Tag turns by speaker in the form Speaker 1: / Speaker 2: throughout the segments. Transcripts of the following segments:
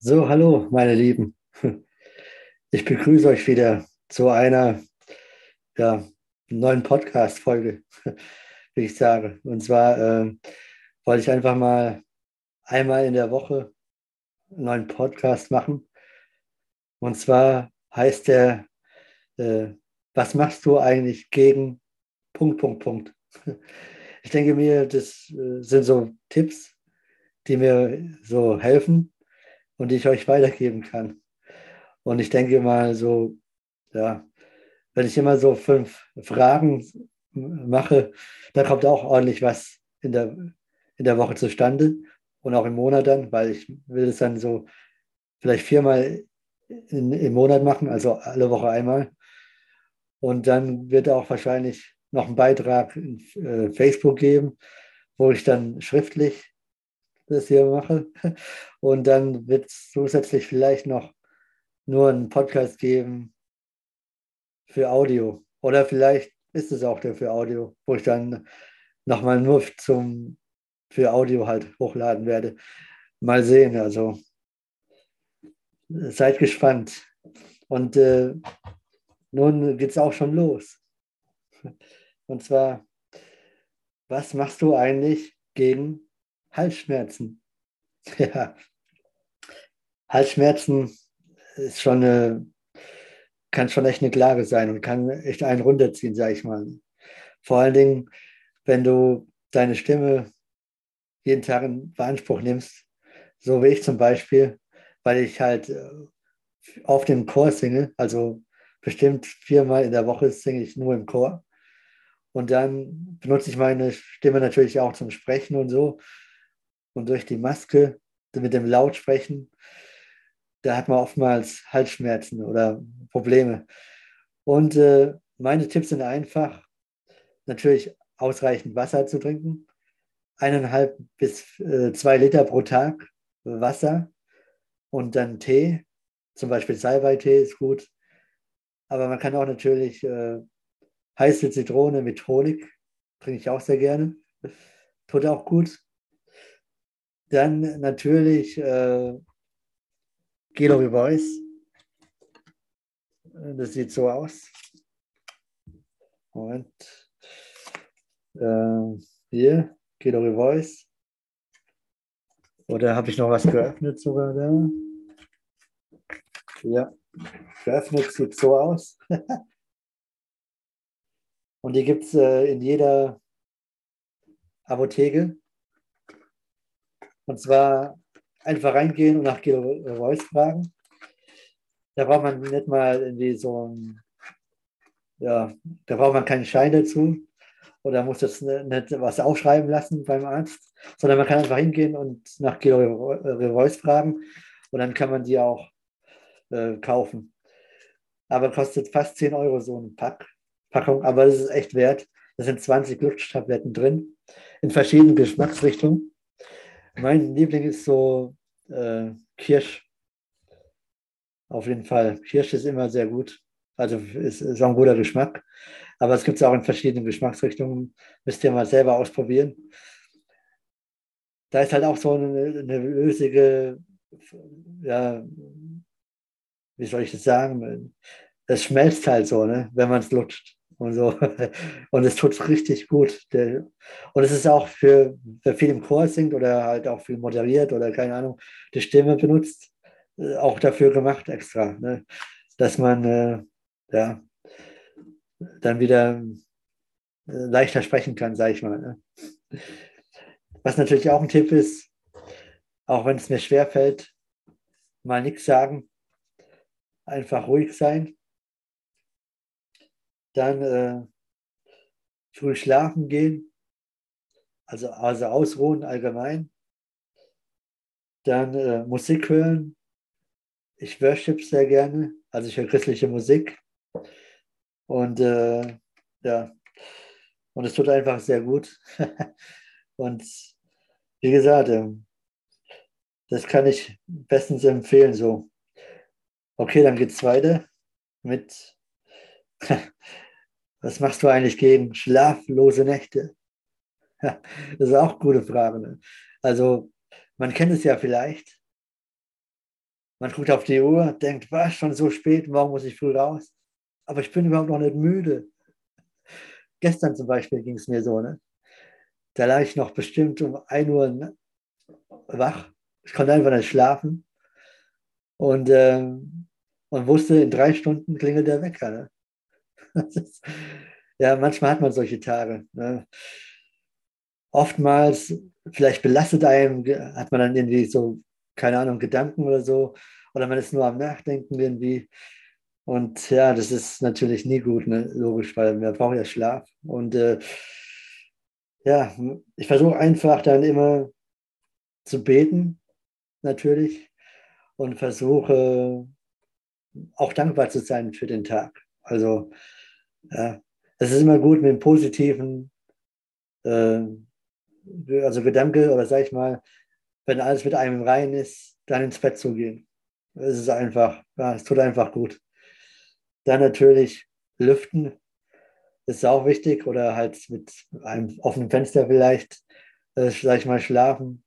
Speaker 1: So, hallo, meine Lieben. Ich begrüße euch wieder zu einer ja, neuen Podcast-Folge, wie ich sage. Und zwar äh, wollte ich einfach mal einmal in der Woche einen neuen Podcast machen. Und zwar heißt der, äh, was machst du eigentlich gegen Punkt, Punkt, Punkt. Ich denke mir, das äh, sind so Tipps, die mir so helfen und die ich euch weitergeben kann. Und ich denke mal so, ja, wenn ich immer so fünf Fragen mache, dann kommt auch ordentlich was in der, in der Woche zustande und auch im Monat dann, weil ich will es dann so vielleicht viermal in, im Monat machen, also alle Woche einmal. Und dann wird auch wahrscheinlich noch einen Beitrag in äh, Facebook geben, wo ich dann schriftlich das hier mache. Und dann wird es zusätzlich vielleicht noch nur einen Podcast geben für Audio. Oder vielleicht ist es auch der für Audio, wo ich dann nochmal nur zum, für Audio halt hochladen werde. Mal sehen, also seid gespannt. Und äh, nun geht es auch schon los. Und zwar, was machst du eigentlich gegen Halsschmerzen. Ja. Halsschmerzen ist schon eine, kann schon echt eine Klage sein und kann echt einen runterziehen, sage ich mal. Vor allen Dingen, wenn du deine Stimme jeden Tag in Beanspruch nimmst, so wie ich zum Beispiel, weil ich halt äh, auf dem Chor singe, also bestimmt viermal in der Woche singe ich nur im Chor. Und dann benutze ich meine Stimme natürlich auch zum Sprechen und so und durch die Maske mit dem Lautsprechen, da hat man oftmals Halsschmerzen oder Probleme. Und äh, meine Tipps sind einfach, natürlich ausreichend Wasser zu trinken, eineinhalb bis äh, zwei Liter pro Tag Wasser und dann Tee, zum Beispiel Salbei-Tee ist gut, aber man kann auch natürlich äh, heiße Zitrone mit Honig, trinke ich auch sehr gerne, tut auch gut. Dann natürlich äh, Guido Voice. Das sieht so aus. Moment. Äh, hier, Guido Voice. Oder habe ich noch was geöffnet sogar da? Ja, geöffnet sieht so aus. Und die gibt es äh, in jeder Apotheke. Und zwar einfach reingehen und nach Guido Reus fragen. Da braucht man nicht mal irgendwie so ein, ja, da braucht man keinen Schein dazu oder muss das nicht was aufschreiben lassen beim Arzt, sondern man kann einfach hingehen und nach Guido Reus fragen und dann kann man die auch äh, kaufen. Aber kostet fast 10 Euro so ein Pack, Packung, aber das ist echt wert. Da sind 20 Lutschtabletten drin in verschiedenen Geschmacksrichtungen. Mein Liebling ist so äh, Kirsch. Auf jeden Fall. Kirsch ist immer sehr gut. Also ist, ist auch ein guter Geschmack. Aber es gibt es auch in verschiedenen Geschmacksrichtungen. Müsst ihr mal selber ausprobieren. Da ist halt auch so eine, eine lösige, ja, wie soll ich das sagen? Es schmelzt halt so, ne, wenn man es lutscht und so. Und es tut richtig gut. Und es ist auch für, wer viel im Chor singt oder halt auch viel moderiert oder keine Ahnung, die Stimme benutzt, äh, auch dafür gemacht extra, ne? dass man äh, ja, dann wieder äh, leichter sprechen kann, sage ich mal. Ne? Was natürlich auch ein Tipp ist, auch wenn es mir schwerfällt, mal nichts sagen, einfach ruhig sein dann äh, früh schlafen gehen, also, also ausruhen allgemein. Dann äh, Musik hören. Ich worship sehr gerne, also ich höre christliche Musik. Und äh, ja, und es tut einfach sehr gut. und wie gesagt, ähm, das kann ich bestens empfehlen. So, okay, dann geht es weiter mit Was machst du eigentlich gegen schlaflose Nächte? Ja, das ist auch eine gute Frage. Ne? Also, man kennt es ja vielleicht. Man guckt auf die Uhr, denkt, was, schon so spät, morgen muss ich früh raus. Aber ich bin überhaupt noch nicht müde. Gestern zum Beispiel ging es mir so, ne? Da lag ich noch bestimmt um 1 Uhr wach. Ich konnte einfach nicht schlafen. Und, ähm, und wusste, in drei Stunden klingelt der Wecker. Ne? Ja, manchmal hat man solche Tage. Ne? Oftmals, vielleicht belastet einem, hat man dann irgendwie so, keine Ahnung, Gedanken oder so. Oder man ist nur am Nachdenken irgendwie. Und ja, das ist natürlich nie gut, ne? logisch, weil man braucht ja Schlaf. Und äh, ja, ich versuche einfach dann immer zu beten, natürlich, und versuche auch dankbar zu sein für den Tag. Also, ja, es ist immer gut mit dem positiven, äh, also Gedanke oder sag ich mal, wenn alles mit einem rein ist, dann ins Bett zu gehen. Es ist einfach, ja, es tut einfach gut. Dann natürlich lüften, ist auch wichtig oder halt mit einem offenen Fenster vielleicht, äh, sag ich mal, schlafen,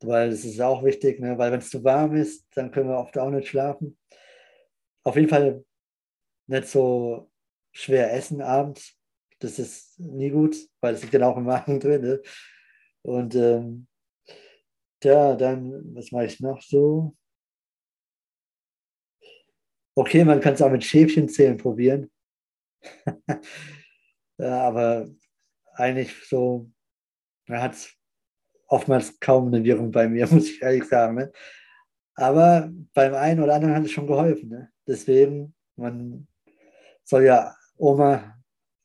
Speaker 1: weil es ist auch wichtig, ne? weil wenn es zu warm ist, dann können wir oft auch nicht schlafen. Auf jeden Fall nicht so schwer essen abends, das ist nie gut, weil es liegt dann auch im Magen drin. Ne? Und ähm, ja, dann, was mache ich noch so? Okay, man kann es auch mit Schäfchenzählen probieren. ja, aber eigentlich so, man hat oftmals kaum eine Wirkung bei mir, muss ich ehrlich sagen. Ne? Aber beim einen oder anderen hat es schon geholfen. Ne? Deswegen, man soll ja Oma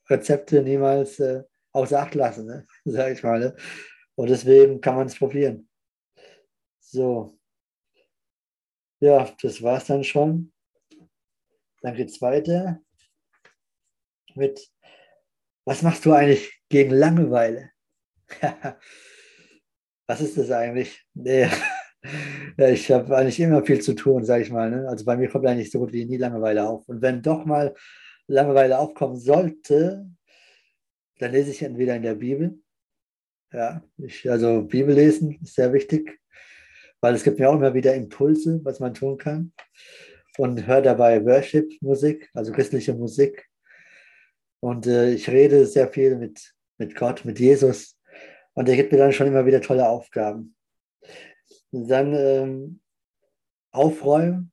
Speaker 1: Rezepte niemals äh, außer Acht lassen, ne? sage ich mal. Ne? Und deswegen kann man es probieren. So. Ja, das war es dann schon. Dann geht es weiter mit, was machst du eigentlich gegen Langeweile? was ist das eigentlich? Nee. Ja, ich habe eigentlich immer viel zu tun, sage ich mal. Ne? Also bei mir kommt eigentlich so gut wie nie Langeweile auf. Und wenn doch mal Langeweile aufkommen sollte, dann lese ich entweder in der Bibel. Ja, ich, also Bibel lesen ist sehr wichtig, weil es gibt mir auch immer wieder Impulse, was man tun kann und höre dabei Worship-Musik, also christliche Musik. Und äh, ich rede sehr viel mit, mit Gott, mit Jesus. Und er gibt mir dann schon immer wieder tolle Aufgaben. Und dann ähm, aufräumen.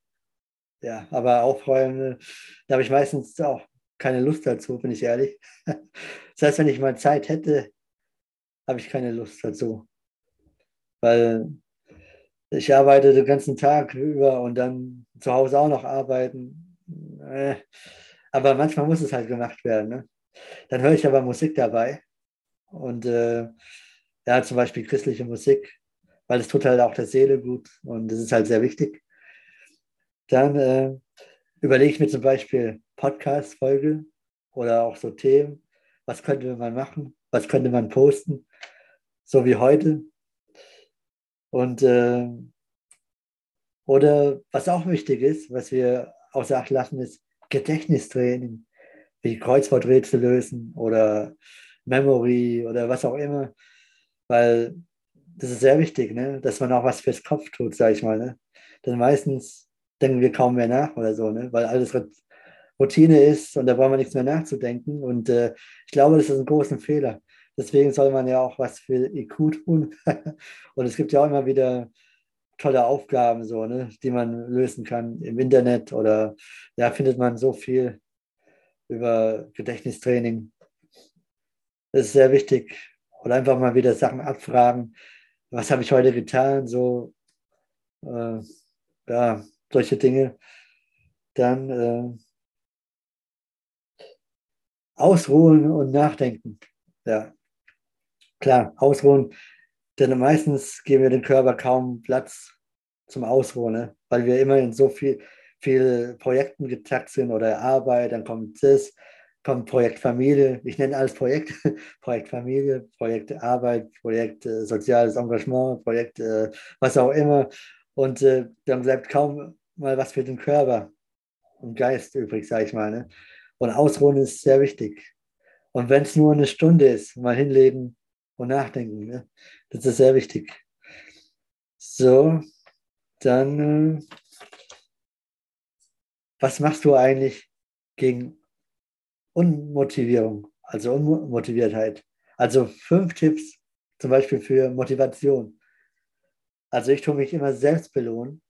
Speaker 1: Ja, aber aufräumen, da habe ich meistens auch keine Lust dazu, bin ich ehrlich. Das heißt, wenn ich mal Zeit hätte, habe ich keine Lust dazu. Weil ich arbeite den ganzen Tag über und dann zu Hause auch noch arbeiten. Äh, aber manchmal muss es halt gemacht werden. Ne? Dann höre ich aber Musik dabei. Und äh, ja, zum Beispiel christliche Musik, weil es tut halt auch der Seele gut und das ist halt sehr wichtig. Dann äh, überlege ich mir zum Beispiel Podcast-Folge oder auch so Themen. Was könnte man machen? Was könnte man posten? So wie heute. Und äh, oder was auch wichtig ist, was wir außer Acht lassen, ist Gedächtnistraining, wie Kreuzworträtsel lösen oder Memory oder was auch immer. Weil das ist sehr wichtig, ne? dass man auch was fürs Kopf tut, sage ich mal. Ne? Denn meistens denken wir kaum mehr nach oder so, ne? weil alles Routine ist und da braucht man nichts mehr nachzudenken. Und äh, ich glaube, das ist ein großer Fehler. Deswegen soll man ja auch was für IQ tun. und es gibt ja auch immer wieder tolle Aufgaben, so, ne, die man lösen kann im Internet oder ja, findet man so viel über Gedächtnistraining. Das ist sehr wichtig. Oder einfach mal wieder Sachen abfragen. Was habe ich heute getan? So, äh, ja, solche Dinge. Dann äh, ausruhen und nachdenken. Ja, Klar, ausruhen, denn meistens geben wir dem Körper kaum Platz zum Ausruhen, ne? weil wir immer in so viel, viel Projekten getackt sind oder Arbeit, dann kommt das, kommt Projekt Familie, ich nenne alles Projekt, Projekt Familie, Projekt Arbeit, Projekt äh, soziales Engagement, Projekt äh, was auch immer und äh, dann bleibt kaum mal was für den Körper und Geist übrig, sage ich mal. Ne? Und Ausruhen ist sehr wichtig. Und wenn es nur eine Stunde ist, mal hinlegen, und nachdenken. Ne? Das ist sehr wichtig. So, dann, äh, was machst du eigentlich gegen Unmotivierung, also Unmotiviertheit? Also fünf Tipps zum Beispiel für Motivation. Also ich tue mich immer selbst belohnen.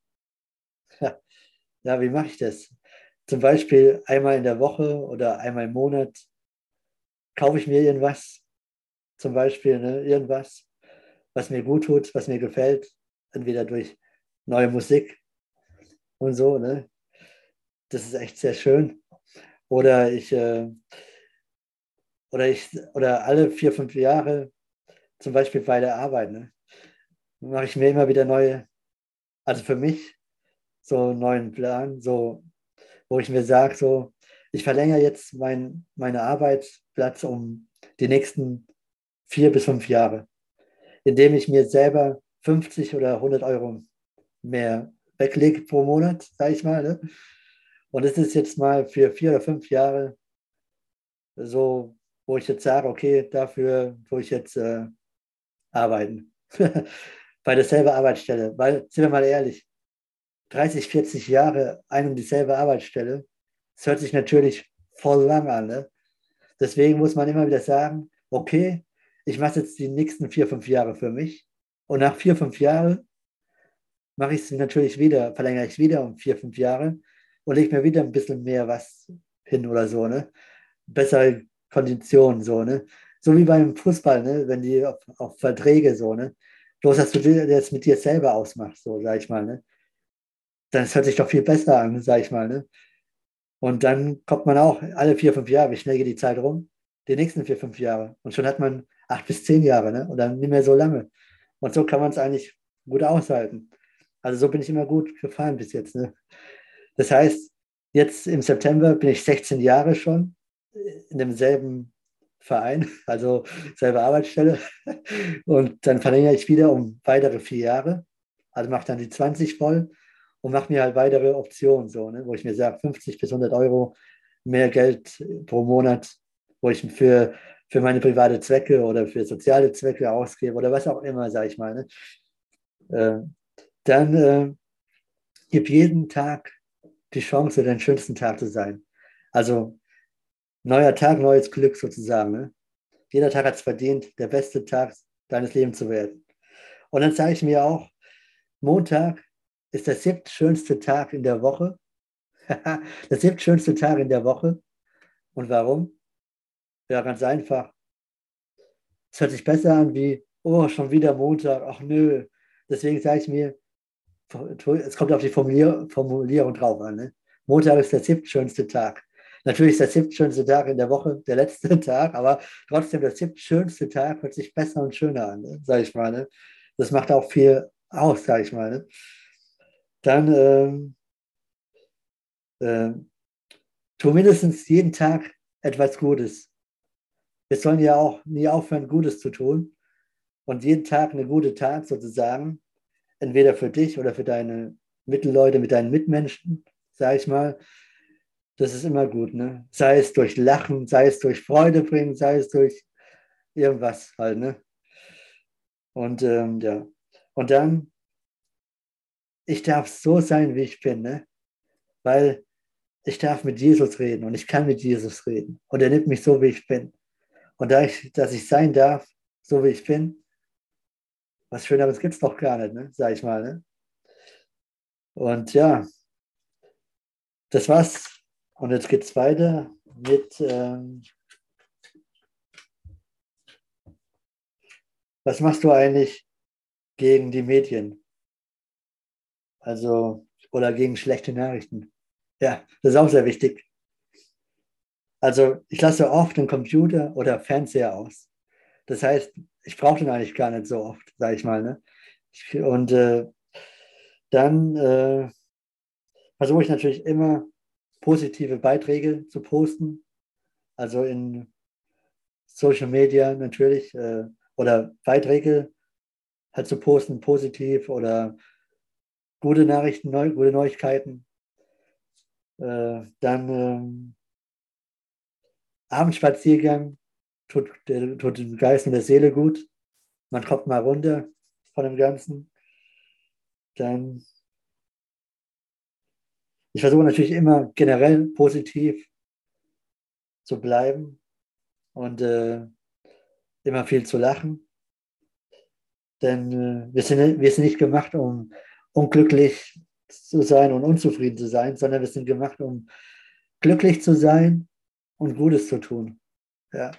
Speaker 1: Ja, wie mache ich das? Zum Beispiel einmal in der Woche oder einmal im Monat kaufe ich mir irgendwas, zum Beispiel ne, irgendwas, was mir gut tut, was mir gefällt, entweder durch neue Musik und so. Ne? Das ist echt sehr schön. Oder ich, äh, oder ich, oder alle vier, fünf Jahre, zum Beispiel bei der Arbeit, ne, mache ich mir immer wieder neue, also für mich, so einen neuen Plan, so, wo ich mir sage, so, ich verlängere jetzt mein, meinen Arbeitsplatz um die nächsten vier bis fünf Jahre, indem ich mir selber 50 oder 100 Euro mehr weglege pro Monat, sage ich mal. Ne? Und es ist jetzt mal für vier oder fünf Jahre so, wo ich jetzt sage, okay, dafür tue ich jetzt äh, arbeiten. Bei derselben Arbeitsstelle. Weil, sind wir mal ehrlich, 30, 40 Jahre ein und dieselbe Arbeitsstelle, das hört sich natürlich voll lang an. Ne? Deswegen muss man immer wieder sagen, okay, ich mache jetzt die nächsten vier, fünf Jahre für mich. Und nach vier, fünf Jahren mache ich es natürlich wieder, verlängere ich es wieder um vier, fünf Jahre und lege mir wieder ein bisschen mehr was hin oder so, ne? Bessere Konditionen, so, ne? So wie beim Fußball, ne? Wenn die auf, auf Verträge so, ne? Bloß, dass du das mit dir selber ausmachst, so, sag ich mal, ne? Das hört sich doch viel besser an, sag ich mal, ne? Und dann kommt man auch alle vier, fünf Jahre, wie schnell geht die Zeit rum? Die nächsten vier, fünf Jahre. Und schon hat man acht bis zehn Jahre, ne? Und dann nicht mehr so lange. Und so kann man es eigentlich gut aushalten. Also so bin ich immer gut gefahren bis jetzt. Ne? Das heißt, jetzt im September bin ich 16 Jahre schon in demselben Verein, also selbe Arbeitsstelle. Und dann verlängere ich wieder um weitere vier Jahre. Also mache dann die 20 voll und mache mir halt weitere Optionen, so, ne? wo ich mir sage, 50 bis 100 Euro mehr Geld pro Monat, wo ich für, für meine private Zwecke oder für soziale Zwecke ausgebe oder was auch immer, sage ich mal. Ne? Äh, dann äh, gib jeden Tag die Chance, deinen schönsten Tag zu sein. Also neuer Tag, neues Glück sozusagen. Ne? Jeder Tag hat es verdient, der beste Tag deines Lebens zu werden. Und dann sage ich mir auch, Montag ist der siebtschönste Tag in der Woche. der siebtschönste Tag in der Woche. Und warum? Ja, ganz einfach. Es hört sich besser an wie, oh, schon wieder Montag, ach nö. Deswegen sage ich mir, es kommt auf die Formulier Formulierung drauf an. Ne? Montag ist der siebtschönste Tag. Natürlich ist der siebtschönste Tag in der Woche der letzte Tag, aber trotzdem der siebtschönste Tag hört sich besser und schöner an, ne? sage ich mal. Ne? Das macht auch viel aus, sage ich mal. Dann ähm, äh, tu mindestens jeden Tag etwas Gutes. Wir sollen ja auch nie aufhören, Gutes zu tun und jeden Tag eine gute Tat sozusagen entweder für dich oder für deine Mittelleute, mit deinen Mitmenschen, sage ich mal. Das ist immer gut, ne? Sei es durch Lachen, sei es durch Freude bringen, sei es durch irgendwas halt, ne? Und ähm, ja, und dann, ich darf so sein, wie ich bin, ne? Weil ich darf mit Jesus reden und ich kann mit Jesus reden. Und er nimmt mich so, wie ich bin. Und da ich, dass ich sein darf, so wie ich bin, was Schöneres gibt es doch gar nicht, ne? sag ich mal. Ne? Und ja, das war's. Und jetzt geht es weiter mit, ähm, was machst du eigentlich gegen die Medien? Also, oder gegen schlechte Nachrichten? Ja, das ist auch sehr wichtig. Also, ich lasse oft den Computer oder Fernseher aus. Das heißt, ich brauche den eigentlich gar nicht so oft, sage ich mal. Ne? Und äh, dann äh, versuche ich natürlich immer positive Beiträge zu posten, also in Social Media natürlich, äh, oder Beiträge halt zu posten, positiv oder gute Nachrichten, neu, gute Neuigkeiten. Äh, dann ähm, Abendspaziergang tut, der, tut dem Geist und der Seele gut. Man kommt mal runter von dem Ganzen. Dann Ich versuche natürlich immer generell positiv zu bleiben und äh, immer viel zu lachen. Denn äh, wir, sind, wir sind nicht gemacht, um unglücklich zu sein und unzufrieden zu sein, sondern wir sind gemacht, um glücklich zu sein und Gutes zu tun. Ja.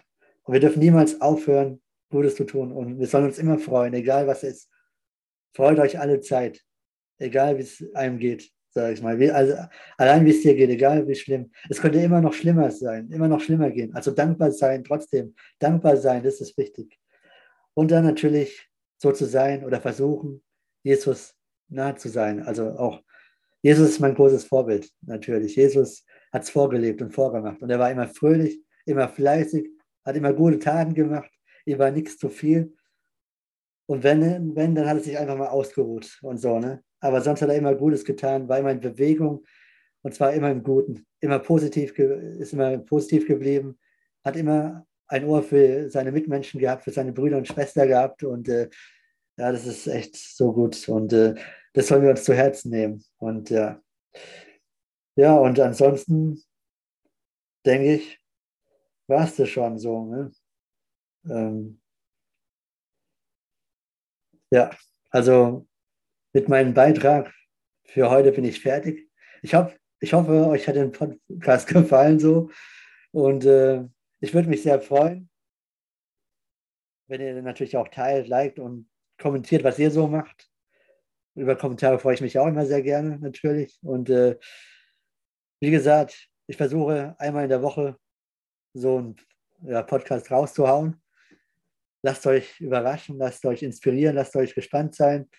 Speaker 1: Und wir dürfen niemals aufhören, Gutes zu tun. Und wir sollen uns immer freuen, egal was ist. Freut euch alle Zeit, egal wie es einem geht, sage ich mal. Wie, also, allein wie es dir geht, egal wie schlimm. Es könnte immer noch schlimmer sein, immer noch schlimmer gehen. Also dankbar sein, trotzdem. Dankbar sein, das ist wichtig. Und dann natürlich so zu sein oder versuchen, Jesus nahe zu sein. Also auch Jesus ist mein großes Vorbild, natürlich. Jesus hat es vorgelebt und vorgemacht. Und er war immer fröhlich, immer fleißig, hat immer gute Taten gemacht. Ihm war nichts zu viel. Und wenn, wenn, dann hat er sich einfach mal ausgeruht und so. Ne? Aber sonst hat er immer Gutes getan, war immer in Bewegung und zwar immer im Guten. Immer positiv, ist immer positiv geblieben, hat immer ein Ohr für seine Mitmenschen gehabt, für seine Brüder und Schwester gehabt. Und äh, ja, das ist echt so gut. Und äh, das sollen wir uns zu Herzen nehmen. Und ja, ja, und ansonsten denke ich, war es das schon so. Ne? Ähm, ja, also mit meinem Beitrag für heute bin ich fertig. Ich, hab, ich hoffe, euch hat der Podcast gefallen so. Und äh, ich würde mich sehr freuen, wenn ihr natürlich auch teilt, liked und kommentiert, was ihr so macht. Über Kommentare freue ich mich auch immer sehr gerne, natürlich. Und äh, wie gesagt, ich versuche einmal in der Woche so einen ja, Podcast rauszuhauen. Lasst euch überraschen, lasst euch inspirieren, lasst euch gespannt sein.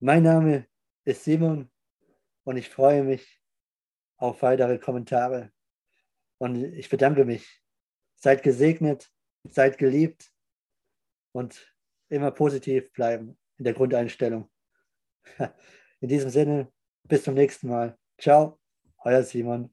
Speaker 1: Mein Name ist Simon und ich freue mich auf weitere Kommentare. Und ich bedanke mich. Seid gesegnet, seid geliebt und immer positiv bleiben in der Grundeinstellung. In diesem Sinne, bis zum nächsten Mal. Ciao, euer Simon.